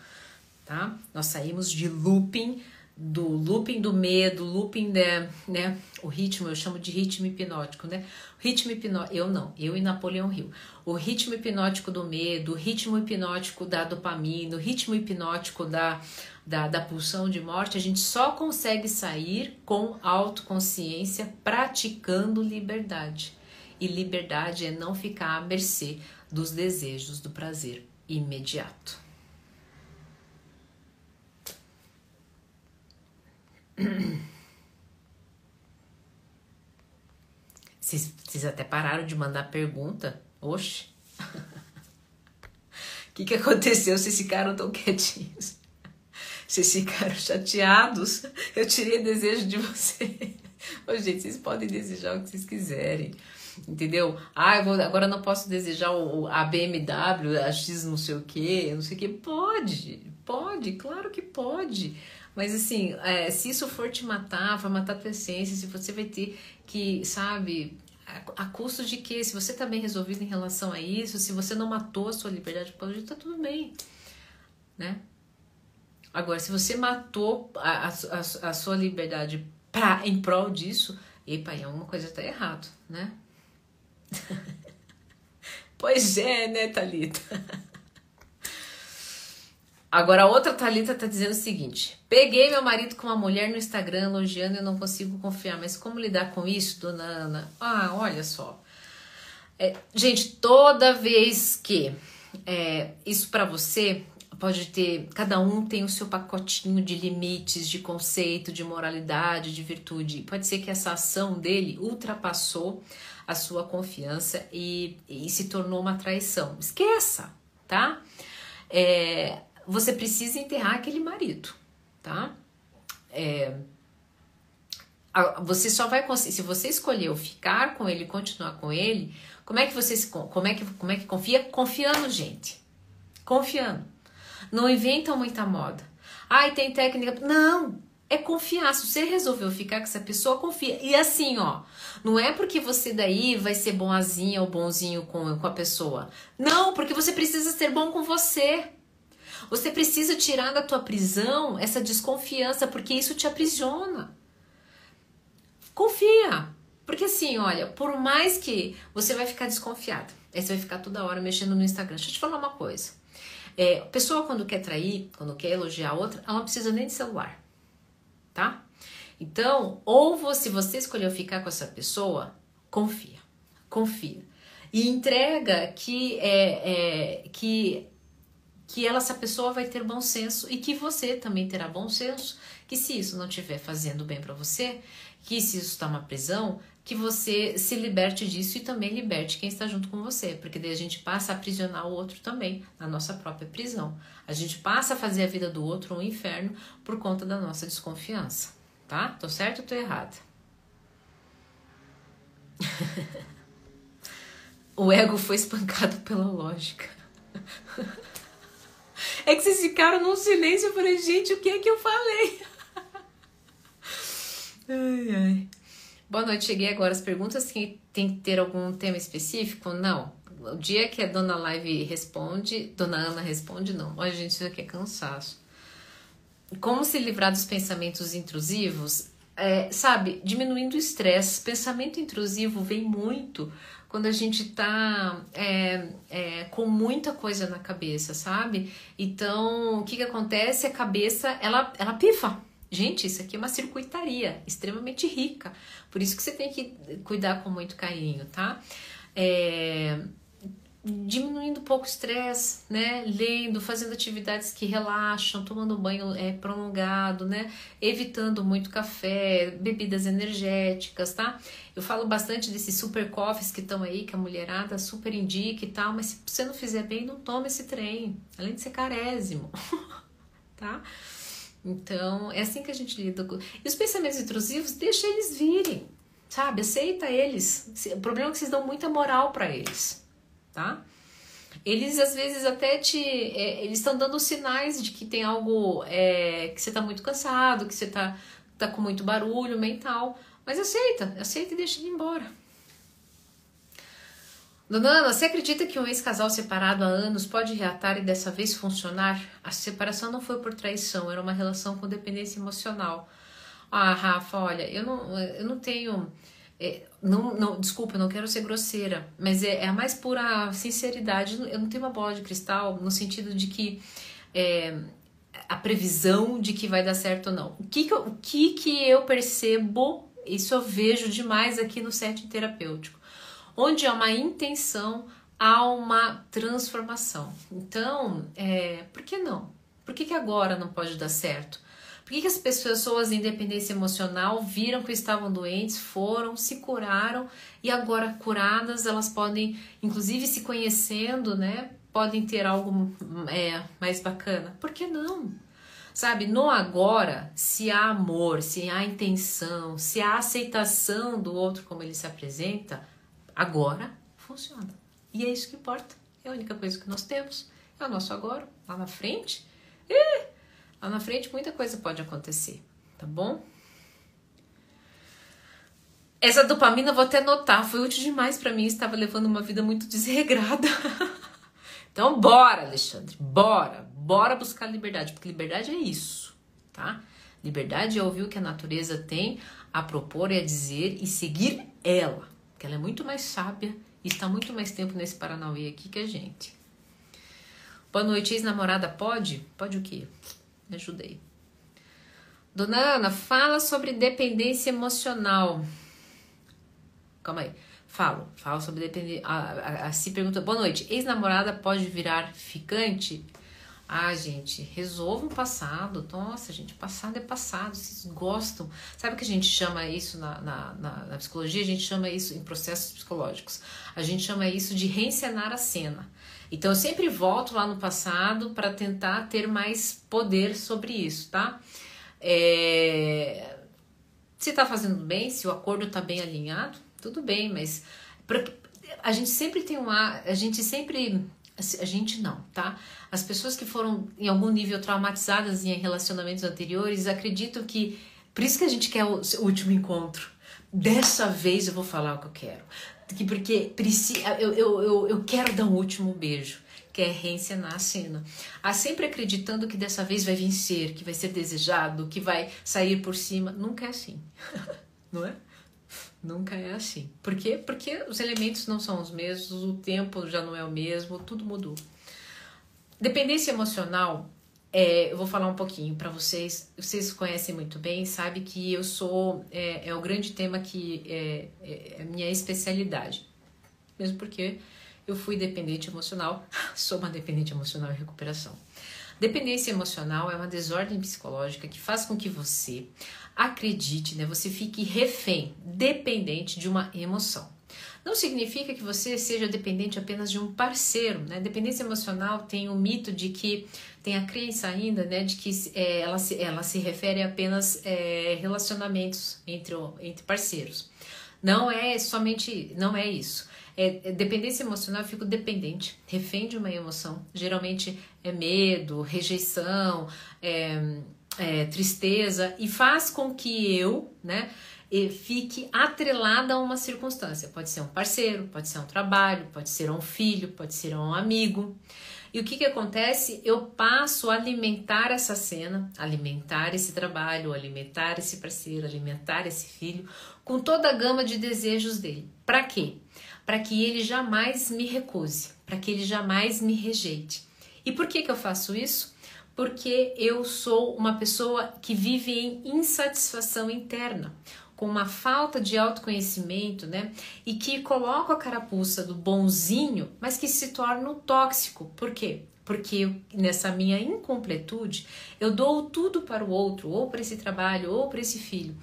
tá? Nós saímos de looping, do looping do medo, looping de, né, o ritmo, eu chamo de ritmo hipnótico, né? ritmo hipnótico, eu não, eu e Napoleão Hill. O ritmo hipnótico do medo, o ritmo hipnótico da dopamina, o ritmo hipnótico da, da, da pulsão de morte, a gente só consegue sair com autoconsciência, praticando liberdade e liberdade é não ficar à mercê dos desejos do prazer imediato. Vocês, vocês até pararam de mandar pergunta? Oxe! O que, que aconteceu? Vocês ficaram tão quietinhos? Vocês ficaram chateados? Eu tirei desejo de vocês. Ô, gente, vocês podem desejar o que vocês quiserem. Entendeu? Ah, eu vou, agora não posso desejar o, a BMW, a X não sei o que, não sei o que. Pode, pode, claro que pode. Mas assim, é, se isso for te matar, vai matar tua essência, se você vai ter que, sabe, a, a custo de que? Se você tá bem resolvido em relação a isso, se você não matou a sua liberdade pode tá tudo bem, né? Agora, se você matou a, a, a sua liberdade pra, em prol disso, epa, aí alguma coisa tá errado, né? pois é, né, Thalita? Agora a outra Thalita tá dizendo o seguinte: peguei meu marido com uma mulher no Instagram elogiando e não consigo confiar, mas como lidar com isso, dona Ana? Ah, olha só. É, gente, toda vez que é, isso para você pode ter, cada um tem o seu pacotinho de limites, de conceito, de moralidade, de virtude. Pode ser que essa ação dele ultrapassou a sua confiança e, e se tornou uma traição. Esqueça, tá? É, você precisa enterrar aquele marido, tá? É, você só vai conseguir, se você escolheu ficar com ele, continuar com ele, como é que você como é que como é que confia? Confiando, gente. Confiando. Não inventam muita moda. Ai, tem técnica. Não, é confiar. Se você resolveu ficar com essa pessoa, confia. E assim, ó, não é porque você daí vai ser boazinha ou bonzinho com, com a pessoa. Não, porque você precisa ser bom com você. Você precisa tirar da tua prisão essa desconfiança, porque isso te aprisiona. Confia. Porque assim, olha, por mais que você vai ficar desconfiado, aí você vai ficar toda hora mexendo no Instagram. Deixa eu te falar uma coisa. É, a pessoa quando quer trair, quando quer elogiar a outra, ela não precisa nem de celular, tá? Então, ou se você escolheu ficar com essa pessoa, confia, confia e entrega que é, é que que ela, essa pessoa vai ter bom senso e que você também terá bom senso, que se isso não estiver fazendo bem para você, que se isso está uma prisão, que você se liberte disso e também liberte quem está junto com você, porque daí a gente passa a aprisionar o outro também, na nossa própria prisão. A gente passa a fazer a vida do outro um inferno por conta da nossa desconfiança, tá? Tô certo ou tô errada? o ego foi espancado pela lógica. É que vocês ficaram num silêncio. Eu falei, gente, o que é que eu falei? ai, ai. Boa noite, cheguei agora. As perguntas que tem que ter algum tema específico? Não. O dia que a dona Live responde, dona Ana responde, não. Olha, gente, isso aqui é cansaço. Como se livrar dos pensamentos intrusivos? É, sabe, diminuindo o estresse. Pensamento intrusivo vem muito quando a gente tá é, é, com muita coisa na cabeça, sabe? Então, o que que acontece? A cabeça, ela, ela pifa. Gente, isso aqui é uma circuitaria extremamente rica. Por isso que você tem que cuidar com muito carinho, tá? É, diminuindo um pouco o estresse, né? Lendo, fazendo atividades que relaxam, tomando banho é, prolongado, né? Evitando muito café, bebidas energéticas, tá? Eu falo bastante desses super coffees que estão aí, que a mulherada super indica e tal, mas se você não fizer bem, não toma esse trem, além de ser carésimo, tá? Então, é assim que a gente lida com... E os pensamentos intrusivos, deixa eles virem, sabe? Aceita eles. O problema é que vocês dão muita moral para eles tá? Eles às vezes até te. É, eles estão dando sinais de que tem algo. É, que você tá muito cansado, que você tá, tá com muito barulho mental. Mas aceita, aceita e deixa ele embora. Dona Ana, você acredita que um ex-casal separado há anos pode reatar e dessa vez funcionar? A separação não foi por traição, era uma relação com dependência emocional. Ah, Rafa, olha, eu não, eu não tenho é, não, não, desculpa, eu não quero ser grosseira, mas é, é, a mais pura sinceridade. Eu não tenho uma bola de cristal no sentido de que é, a previsão de que vai dar certo ou não. O que, que, eu, o que, que eu percebo, isso eu vejo demais aqui no setting terapêutico, onde há uma intenção, há uma transformação. Então, é, por que não? Por que, que agora não pode dar certo? Por que, que as pessoas em dependência emocional viram que estavam doentes, foram, se curaram e agora curadas elas podem, inclusive se conhecendo, né? Podem ter algo é, mais bacana? Por que não? Sabe, no agora, se há amor, se há intenção, se há aceitação do outro como ele se apresenta, agora funciona. E é isso que importa. É a única coisa que nós temos. É o nosso agora. Lá na frente, e, lá na frente muita coisa pode acontecer, tá bom? Essa dopamina vou até notar, foi útil demais para mim, estava levando uma vida muito desregrada. então bora, Alexandre, bora, bora buscar liberdade, porque liberdade é isso, tá? Liberdade é ouvir o que a natureza tem a propor e a dizer e seguir ela, porque ela é muito mais sábia e está muito mais tempo nesse Paranauê aqui que a gente. Boa noite, ex-namorada pode? Pode o quê? Me ajudei. Dona Ana, fala sobre dependência emocional. Calma aí. Falo, falo sobre dependência. A, a, a, se pergunta, boa noite, ex-namorada pode virar ficante? Ah, gente, resolvam o passado. Nossa, gente, passado é passado. Vocês gostam. Sabe o que a gente chama isso na, na, na, na, psicologia? A gente chama isso em processos psicológicos. A gente chama isso de reencenar a cena. Então, eu sempre volto lá no passado para tentar ter mais poder sobre isso, tá? É... Se tá fazendo bem, se o acordo tá bem alinhado, tudo bem, mas a gente sempre tem um a gente sempre a gente não, tá? As pessoas que foram em algum nível traumatizadas em relacionamentos anteriores acreditam que por isso que a gente quer o, último encontro. Dessa vez eu vou falar o que eu quero. Porque eu, eu, eu, eu quero dar um último beijo que é reencenar a cena. Há sempre acreditando que dessa vez vai vencer, que vai ser desejado, que vai sair por cima. Nunca é assim, não é? Nunca é assim. Por quê? Porque os elementos não são os mesmos, o tempo já não é o mesmo, tudo mudou. Dependência emocional, é, eu vou falar um pouquinho para vocês. Vocês conhecem muito bem, sabe que eu sou é, é o grande tema que é, é, é minha especialidade, mesmo porque eu fui dependente emocional, sou uma dependente emocional em recuperação. Dependência emocional é uma desordem psicológica que faz com que você acredite, né? Você fique refém, dependente de uma emoção. Não significa que você seja dependente apenas de um parceiro, né? Dependência emocional tem o mito de que tem a crença ainda, né, de que é, ela, se, ela se refere a apenas é, relacionamentos entre, entre parceiros. Não é somente, não é isso. É, é, dependência emocional, eu fico dependente, refém de uma emoção. Geralmente é medo, rejeição, é, é, tristeza, e faz com que eu, né, fique atrelada a uma circunstância. Pode ser um parceiro, pode ser um trabalho, pode ser um filho, pode ser um amigo. E o que, que acontece? Eu passo a alimentar essa cena, alimentar esse trabalho, alimentar esse parceiro, alimentar esse filho, com toda a gama de desejos dele. Para quê? para que ele jamais me recuse, para que ele jamais me rejeite. E por que, que eu faço isso? Porque eu sou uma pessoa que vive em insatisfação interna, com uma falta de autoconhecimento, né? E que coloca a carapuça do bonzinho, mas que se torna um tóxico. Por quê? Porque nessa minha incompletude, eu dou tudo para o outro, ou para esse trabalho, ou para esse filho.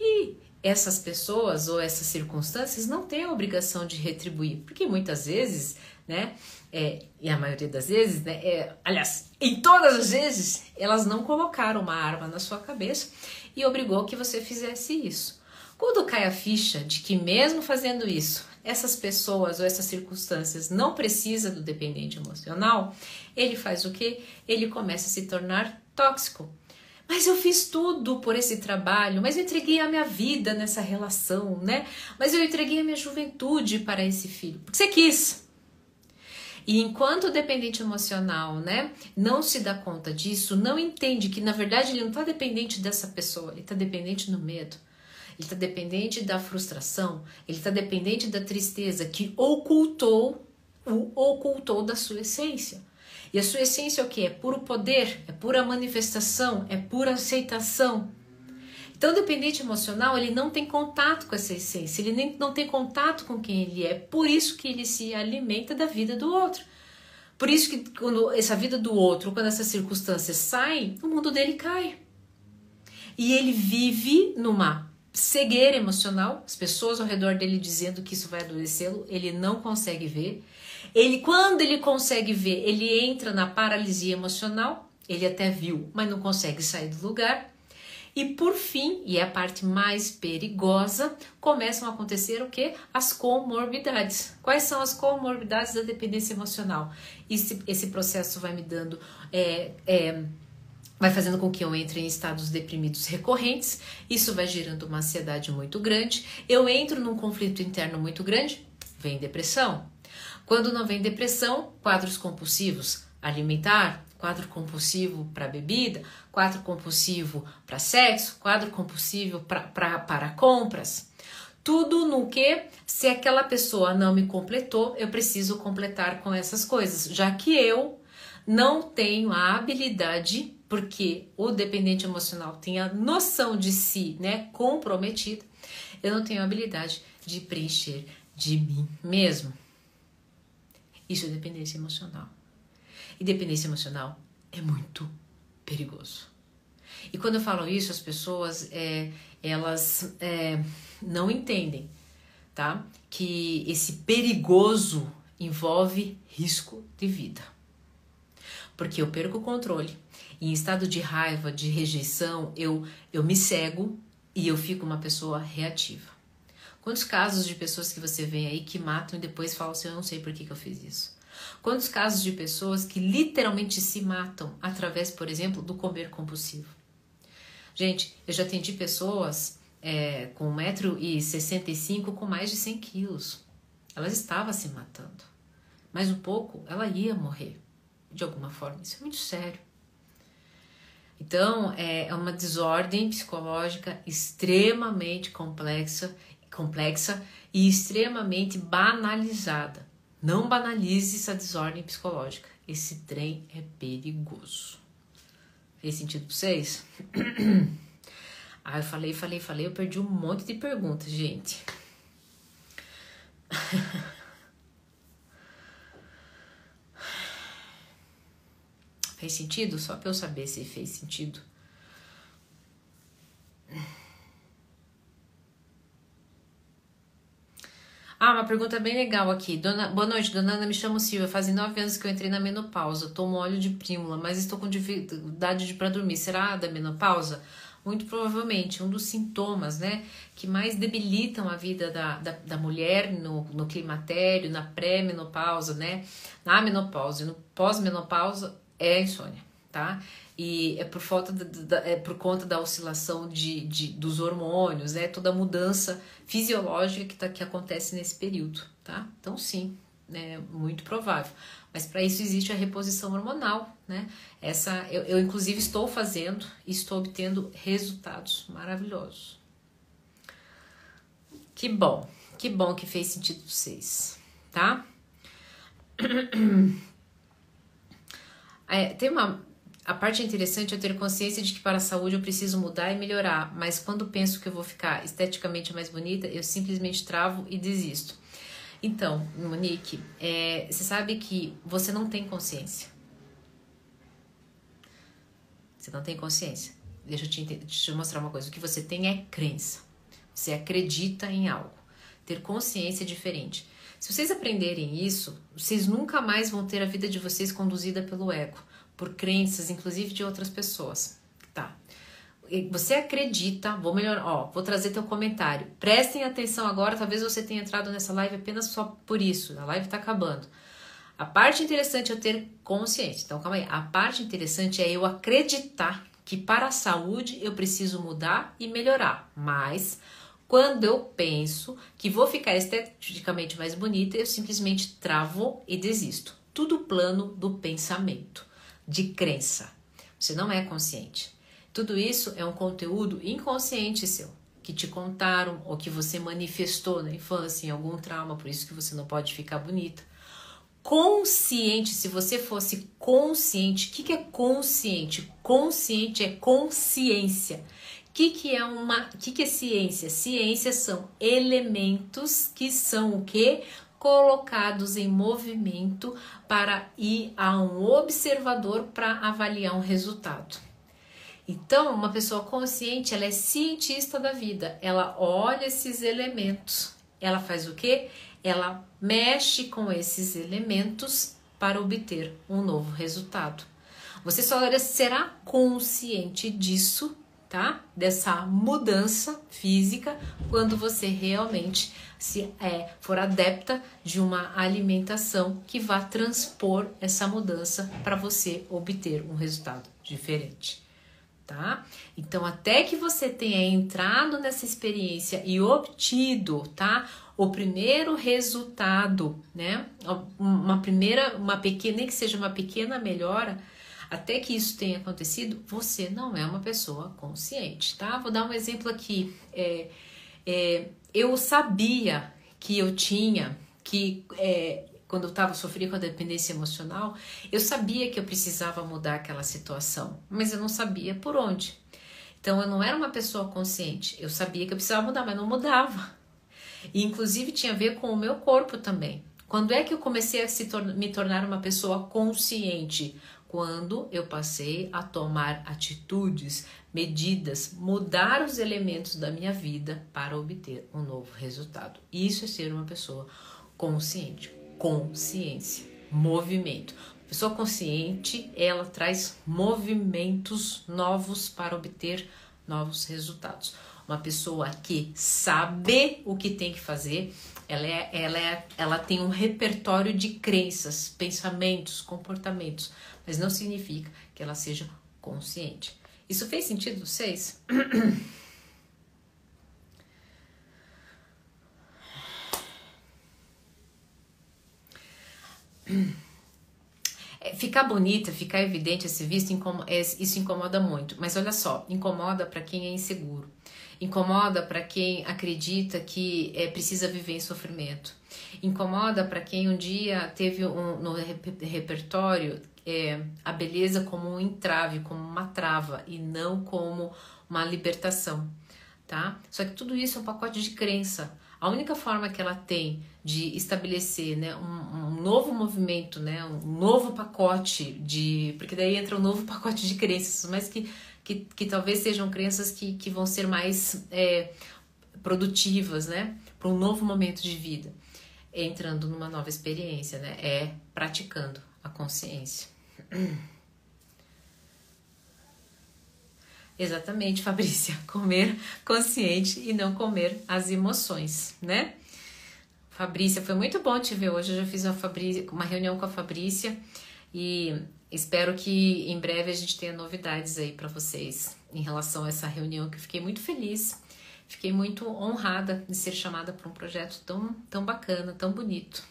E essas pessoas ou essas circunstâncias não têm a obrigação de retribuir, porque muitas vezes, né, é, e a maioria das vezes, né, é, aliás, em todas as vezes, elas não colocaram uma arma na sua cabeça e obrigou que você fizesse isso. Quando cai a ficha de que mesmo fazendo isso, essas pessoas ou essas circunstâncias não precisam do dependente emocional, ele faz o que? Ele começa a se tornar tóxico. Mas eu fiz tudo por esse trabalho, mas eu entreguei a minha vida nessa relação, né? Mas eu entreguei a minha juventude para esse filho, porque você quis. E enquanto o dependente emocional, né, não se dá conta disso, não entende que na verdade ele não está dependente dessa pessoa, ele está dependente do medo, ele está dependente da frustração, ele está dependente da tristeza que ocultou o ocultou da sua essência. E a sua essência é o que? É puro poder, é pura manifestação, é pura aceitação. Então, o dependente emocional, ele não tem contato com essa essência, ele nem, não tem contato com quem ele é. Por isso que ele se alimenta da vida do outro. Por isso que quando essa vida do outro, quando essas circunstâncias saem, o mundo dele cai. e ele vive numa cegueira emocional, as pessoas ao redor dele dizendo que isso vai adoecê-lo, ele não consegue ver. Ele, quando ele consegue ver, ele entra na paralisia emocional, ele até viu, mas não consegue sair do lugar. E por fim, e é a parte mais perigosa, começam a acontecer o que? As comorbidades. Quais são as comorbidades da dependência emocional? Esse, esse processo vai me dando. É, é, vai fazendo com que eu entre em estados deprimidos recorrentes, isso vai gerando uma ansiedade muito grande. Eu entro num conflito interno muito grande, vem depressão. Quando não vem depressão, quadros compulsivos, alimentar, quadro compulsivo para bebida, quadro compulsivo para sexo, quadro compulsivo para compras. Tudo no que, se aquela pessoa não me completou, eu preciso completar com essas coisas, já que eu não tenho a habilidade, porque o dependente emocional tem a noção de si, né, comprometida, eu não tenho a habilidade de preencher de mim mesmo. Isso é dependência emocional. E dependência emocional é muito perigoso. E quando eu falo isso, as pessoas é, elas é, não entendem, tá? Que esse perigoso envolve risco de vida. Porque eu perco o controle. E em estado de raiva, de rejeição, eu, eu me cego e eu fico uma pessoa reativa. Quantos casos de pessoas que você vê aí que matam e depois falam assim: eu não sei por que, que eu fiz isso? Quantos casos de pessoas que literalmente se matam através, por exemplo, do comer compulsivo? Gente, eu já atendi pessoas é, com 1,65m com mais de 100 quilos. Elas estavam se matando. Mais um pouco, ela ia morrer. De alguma forma. Isso é muito sério. Então, é, é uma desordem psicológica extremamente complexa, complexa e extremamente banalizada. Não banalize essa desordem psicológica. Esse trem é perigoso. Fez sentido pra vocês? ah, eu falei, falei, falei, eu perdi um monte de perguntas, gente. fez sentido? Só pra eu saber se fez sentido. Ah, uma pergunta bem legal aqui. Dona, boa noite, dona Ana, me chamo Silvia. Fazem nove anos que eu entrei na menopausa. Tomo óleo de prímula, mas estou com dificuldade de para dormir. Será da menopausa? Muito provavelmente, um dos sintomas, né, que mais debilitam a vida da, da, da mulher no, no climatério, na pré-menopausa, né, na menopausa e no pós-menopausa é a insônia, tá? e é por falta da, é por conta da oscilação de, de, dos hormônios, né? Toda a mudança fisiológica que, tá, que acontece nesse período, tá? Então sim, é muito provável. Mas para isso existe a reposição hormonal, né? Essa eu, eu inclusive estou fazendo e estou obtendo resultados maravilhosos. Que bom, que bom que fez sentido para vocês, tá? É, tem uma, a parte interessante é ter consciência de que para a saúde eu preciso mudar e melhorar, mas quando penso que eu vou ficar esteticamente mais bonita, eu simplesmente travo e desisto. Então, Monique, é, você sabe que você não tem consciência. Você não tem consciência. Deixa eu te, deixa eu mostrar uma coisa. O que você tem é crença. Você acredita em algo. Ter consciência é diferente. Se vocês aprenderem isso, vocês nunca mais vão ter a vida de vocês conduzida pelo ego por crenças, inclusive de outras pessoas. Tá. Você acredita, vou melhorar, ó, vou trazer teu comentário. Prestem atenção agora, talvez você tenha entrado nessa live apenas só por isso. A live tá acabando. A parte interessante é ter consciência. Então, calma aí. A parte interessante é eu acreditar que para a saúde eu preciso mudar e melhorar. Mas quando eu penso que vou ficar esteticamente mais bonita, eu simplesmente travo e desisto. Tudo plano do pensamento de crença. Você não é consciente. Tudo isso é um conteúdo inconsciente seu, que te contaram ou que você manifestou na infância em algum trauma, por isso que você não pode ficar bonita. Consciente, se você fosse consciente, o que, que é consciente? Consciente é consciência. O que, que é uma. Que, que é ciência? Ciência são elementos que são o que? Colocados em movimento para ir a um observador para avaliar um resultado. Então, uma pessoa consciente, ela é cientista da vida. Ela olha esses elementos. Ela faz o quê? Ela mexe com esses elementos para obter um novo resultado. Você só será consciente disso, tá? Dessa mudança física quando você realmente se é, for adepta de uma alimentação que vá transpor essa mudança para você obter um resultado diferente tá? Então, até que você tenha entrado nessa experiência e obtido, tá? O primeiro resultado, né? Uma primeira, uma pequena, nem que seja uma pequena melhora, até que isso tenha acontecido, você não é uma pessoa consciente, tá? Vou dar um exemplo aqui. É, é, eu sabia que eu tinha que é, quando eu estava sofrendo com a dependência emocional, eu sabia que eu precisava mudar aquela situação, mas eu não sabia por onde. Então eu não era uma pessoa consciente. Eu sabia que eu precisava mudar, mas não mudava. E inclusive tinha a ver com o meu corpo também. Quando é que eu comecei a tor me tornar uma pessoa consciente? Quando eu passei a tomar atitudes, medidas, mudar os elementos da minha vida para obter um novo resultado. Isso é ser uma pessoa consciente consciência, movimento. Pessoa consciente, ela traz movimentos novos para obter novos resultados. Uma pessoa que sabe o que tem que fazer, ela, é, ela, é, ela tem um repertório de crenças, pensamentos, comportamentos, mas não significa que ela seja consciente. Isso fez sentido vocês? É, ficar bonita, ficar evidente esse visto, é, isso incomoda muito. Mas olha só, incomoda para quem é inseguro, incomoda para quem acredita que é, precisa viver em sofrimento, incomoda para quem um dia teve um, no repertório é, a beleza como um entrave, como uma trava e não como uma libertação, tá? Só que tudo isso é um pacote de crença. A única forma que ela tem de estabelecer né, um, um, novo movimento, né, um novo pacote de. Porque daí entra um novo pacote de crenças, mas que, que, que talvez sejam crenças que, que vão ser mais é, produtivas né, para um novo momento de vida, entrando numa nova experiência, né, é praticando a consciência. Exatamente, Fabrícia. Comer consciente e não comer as emoções, né? Fabrícia, foi muito bom te ver hoje. Eu já fiz uma, Fabrícia, uma reunião com a Fabrícia e espero que em breve a gente tenha novidades aí para vocês em relação a essa reunião que eu fiquei muito feliz. Fiquei muito honrada de ser chamada para um projeto tão, tão bacana, tão bonito.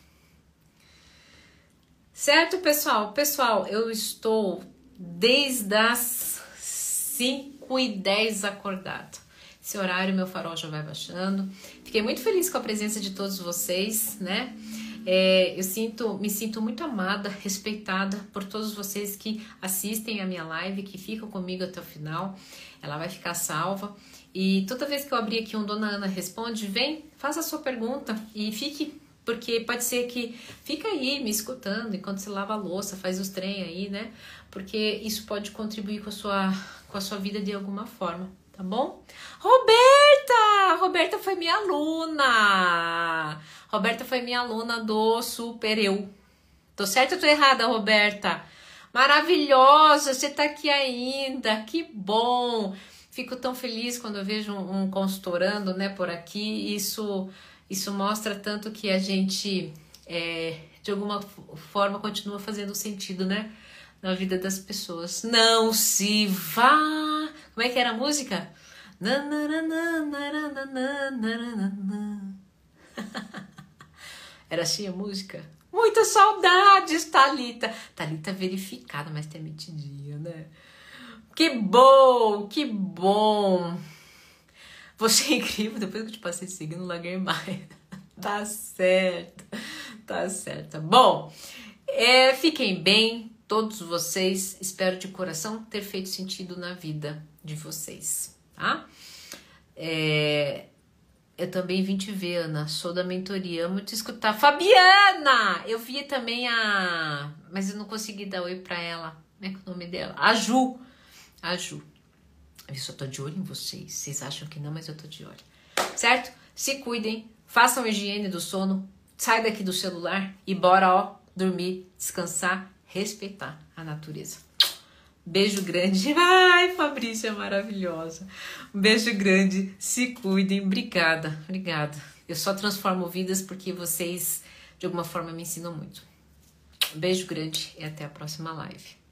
Certo, pessoal? Pessoal, eu estou desde as 5 5 e 10 acordado. Esse horário meu farol já vai baixando. Fiquei muito feliz com a presença de todos vocês, né? É, eu sinto, me sinto muito amada, respeitada por todos vocês que assistem a minha live, que ficam comigo até o final. Ela vai ficar salva. E toda vez que eu abrir aqui um Dona Ana Responde, vem, faça a sua pergunta e fique porque pode ser que fica aí me escutando enquanto você lava a louça, faz os trem aí, né? Porque isso pode contribuir com a sua, com a sua vida de alguma forma, tá bom? Roberta! Roberta foi minha aluna! Roberta foi minha aluna do Super Eu. Tô certa ou tô errada, Roberta? Maravilhosa, você tá aqui ainda, que bom! Fico tão feliz quando eu vejo um, um consultorando, né, por aqui. Isso isso mostra tanto que a gente, é, de alguma forma, continua fazendo sentido, né? Na vida das pessoas. Não se vá! Como é que era a música? Era assim a música? Muitas saudades, Talita. Talita verificada, mas tem metidinha, né? Que bom, que bom. Você é incrível, depois que eu te passei seguindo, larguei mais. tá certo, tá certo. Bom, é, fiquem bem, todos vocês. Espero de coração ter feito sentido na vida de vocês, tá? É, eu também vim te ver, Ana. Sou da mentoria, amo te escutar. Fabiana! Eu vi também a. Mas eu não consegui dar oi pra ela. Como é que é o nome dela? A Ju. A Ju. Eu só tô de olho em vocês. Vocês acham que não, mas eu tô de olho. Certo? Se cuidem, façam higiene do sono, sai daqui do celular e bora, ó, dormir, descansar, respeitar a natureza. Beijo grande. Ai, Fabrícia é maravilhosa. Um beijo grande. Se cuidem. Obrigada. Obrigada. Eu só transformo vidas porque vocês, de alguma forma, me ensinam muito. Beijo grande e até a próxima live.